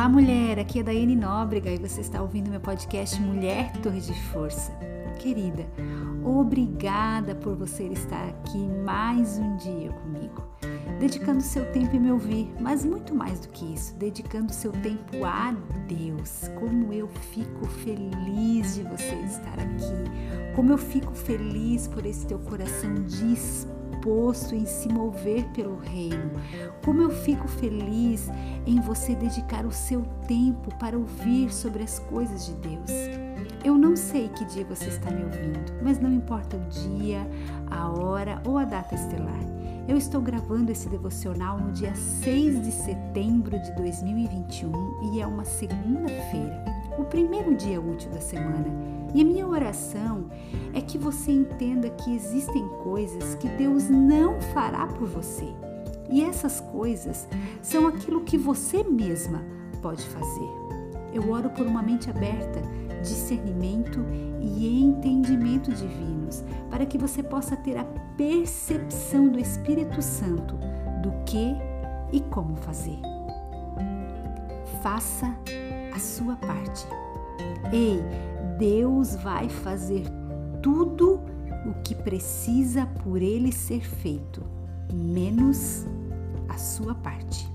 Olá, mulher! Aqui é Daiane Nóbrega e você está ouvindo meu podcast Mulher Torre de Força. Querida, obrigada por você estar aqui mais um dia comigo, dedicando seu tempo em me ouvir, mas muito mais do que isso, dedicando seu tempo a Deus. Como eu fico feliz de você estar aqui, como eu fico feliz por esse teu coração disposto disposto em se mover pelo reino. Como eu fico feliz em você dedicar o seu tempo para ouvir sobre as coisas de Deus. Eu não sei que dia você está me ouvindo, mas não importa o dia, a hora ou a data estelar. Eu estou gravando esse devocional no dia 6 de setembro de 2021 e é uma segunda-feira, o primeiro dia útil da semana. E a minha oração é que você entenda que existem coisas que Deus não fará por você. E essas coisas são aquilo que você mesma pode fazer. Eu oro por uma mente aberta, discernimento e entendimento divinos, para que você possa ter a percepção do Espírito Santo do que e como fazer. Faça sua parte. Ei, Deus vai fazer tudo o que precisa por ele ser feito, menos a sua parte.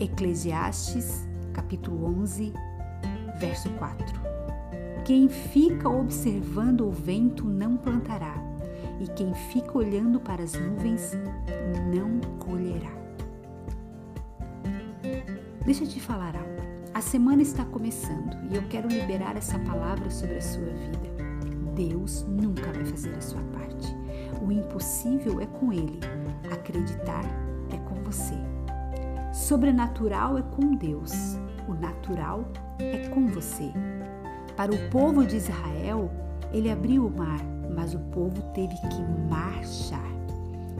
Eclesiastes, capítulo 11, verso 4. Quem fica observando o vento não plantará, e quem fica olhando para as nuvens não colherá. Deixa eu te falar algo. A semana está começando e eu quero liberar essa palavra sobre a sua vida. Deus nunca vai fazer a sua parte. O impossível é com Ele. Acreditar é com você. Sobrenatural é com Deus. O natural é com você. Para o povo de Israel, ele abriu o mar, mas o povo teve que marchar.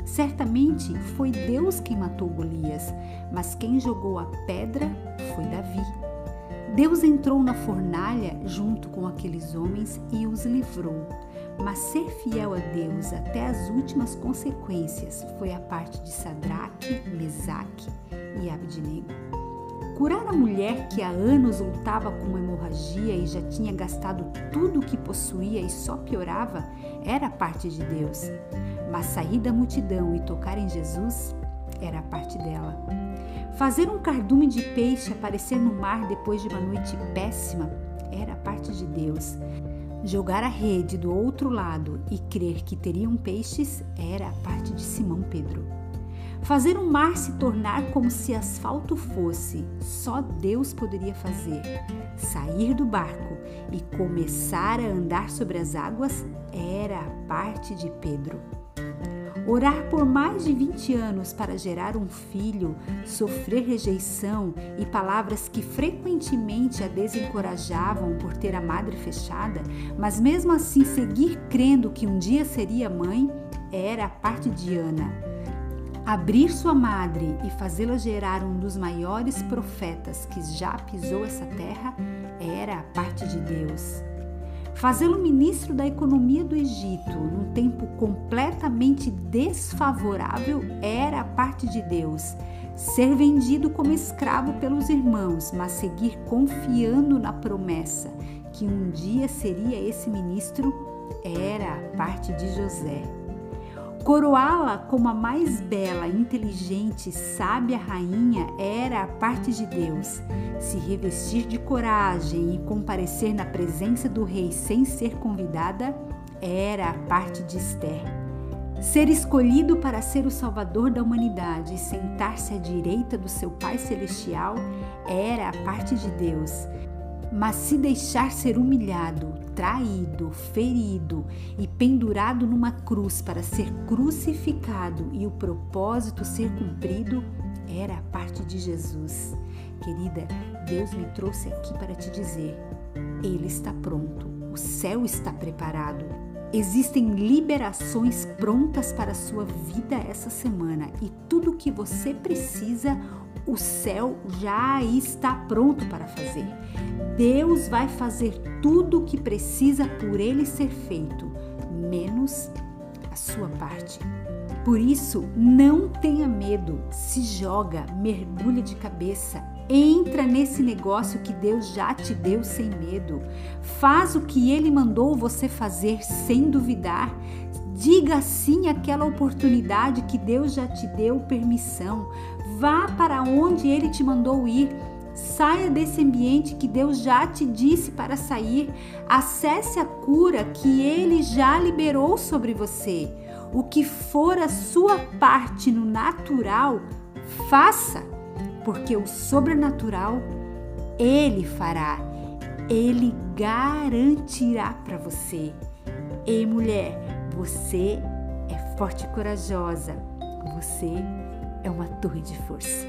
Certamente foi Deus quem matou Golias, mas quem jogou a pedra foi Davi. Deus entrou na fornalha junto com aqueles homens e os livrou. Mas ser fiel a Deus até as últimas consequências foi a parte de Sadraque, Mesaque e Abednego. Curar a mulher que há anos lutava com uma hemorragia e já tinha gastado tudo o que possuía e só piorava era parte de Deus mas sair da multidão e tocar em Jesus era parte dela. Fazer um cardume de peixe aparecer no mar depois de uma noite péssima era parte de Deus. Jogar a rede do outro lado e crer que teriam peixes era a parte de Simão Pedro. Fazer um mar se tornar como se asfalto fosse, só Deus poderia fazer. Sair do barco e começar a andar sobre as águas era a parte de Pedro. Orar por mais de 20 anos para gerar um filho, sofrer rejeição e palavras que frequentemente a desencorajavam por ter a madre fechada, mas mesmo assim seguir crendo que um dia seria mãe, era a parte de Ana. Abrir sua madre e fazê-la gerar um dos maiores profetas que já pisou essa terra era a parte de Deus. Fazê-lo ministro da economia do Egito num tempo completamente desfavorável era a parte de Deus. Ser vendido como escravo pelos irmãos, mas seguir confiando na promessa que um dia seria esse ministro era a parte de José. Coroá-la como a mais bela, inteligente, sábia rainha era a parte de Deus. Se revestir de coragem e comparecer na presença do rei sem ser convidada era a parte de Esther. Ser escolhido para ser o salvador da humanidade e sentar-se à direita do seu Pai Celestial era a parte de Deus. Mas se deixar ser humilhado, traído, ferido e pendurado numa cruz para ser crucificado e o propósito ser cumprido, era a parte de Jesus. Querida, Deus me trouxe aqui para te dizer: Ele está pronto, o céu está preparado. Existem liberações prontas para a sua vida essa semana e tudo o que você precisa, o céu já está pronto para fazer. Deus vai fazer tudo o que precisa por ele ser feito, menos a sua parte. Por isso, não tenha medo, se joga, mergulha de cabeça, entra nesse negócio que Deus já te deu sem medo. Faz o que ele mandou você fazer sem duvidar. Diga sim àquela oportunidade que Deus já te deu permissão. Vá para onde ele te mandou ir. Saia desse ambiente que Deus já te disse para sair. Acesse a cura que ele já liberou sobre você. O que for a sua parte no natural, faça, porque o sobrenatural ele fará. Ele garantirá para você. Ei, mulher, você é forte e corajosa. Você é uma torre de força.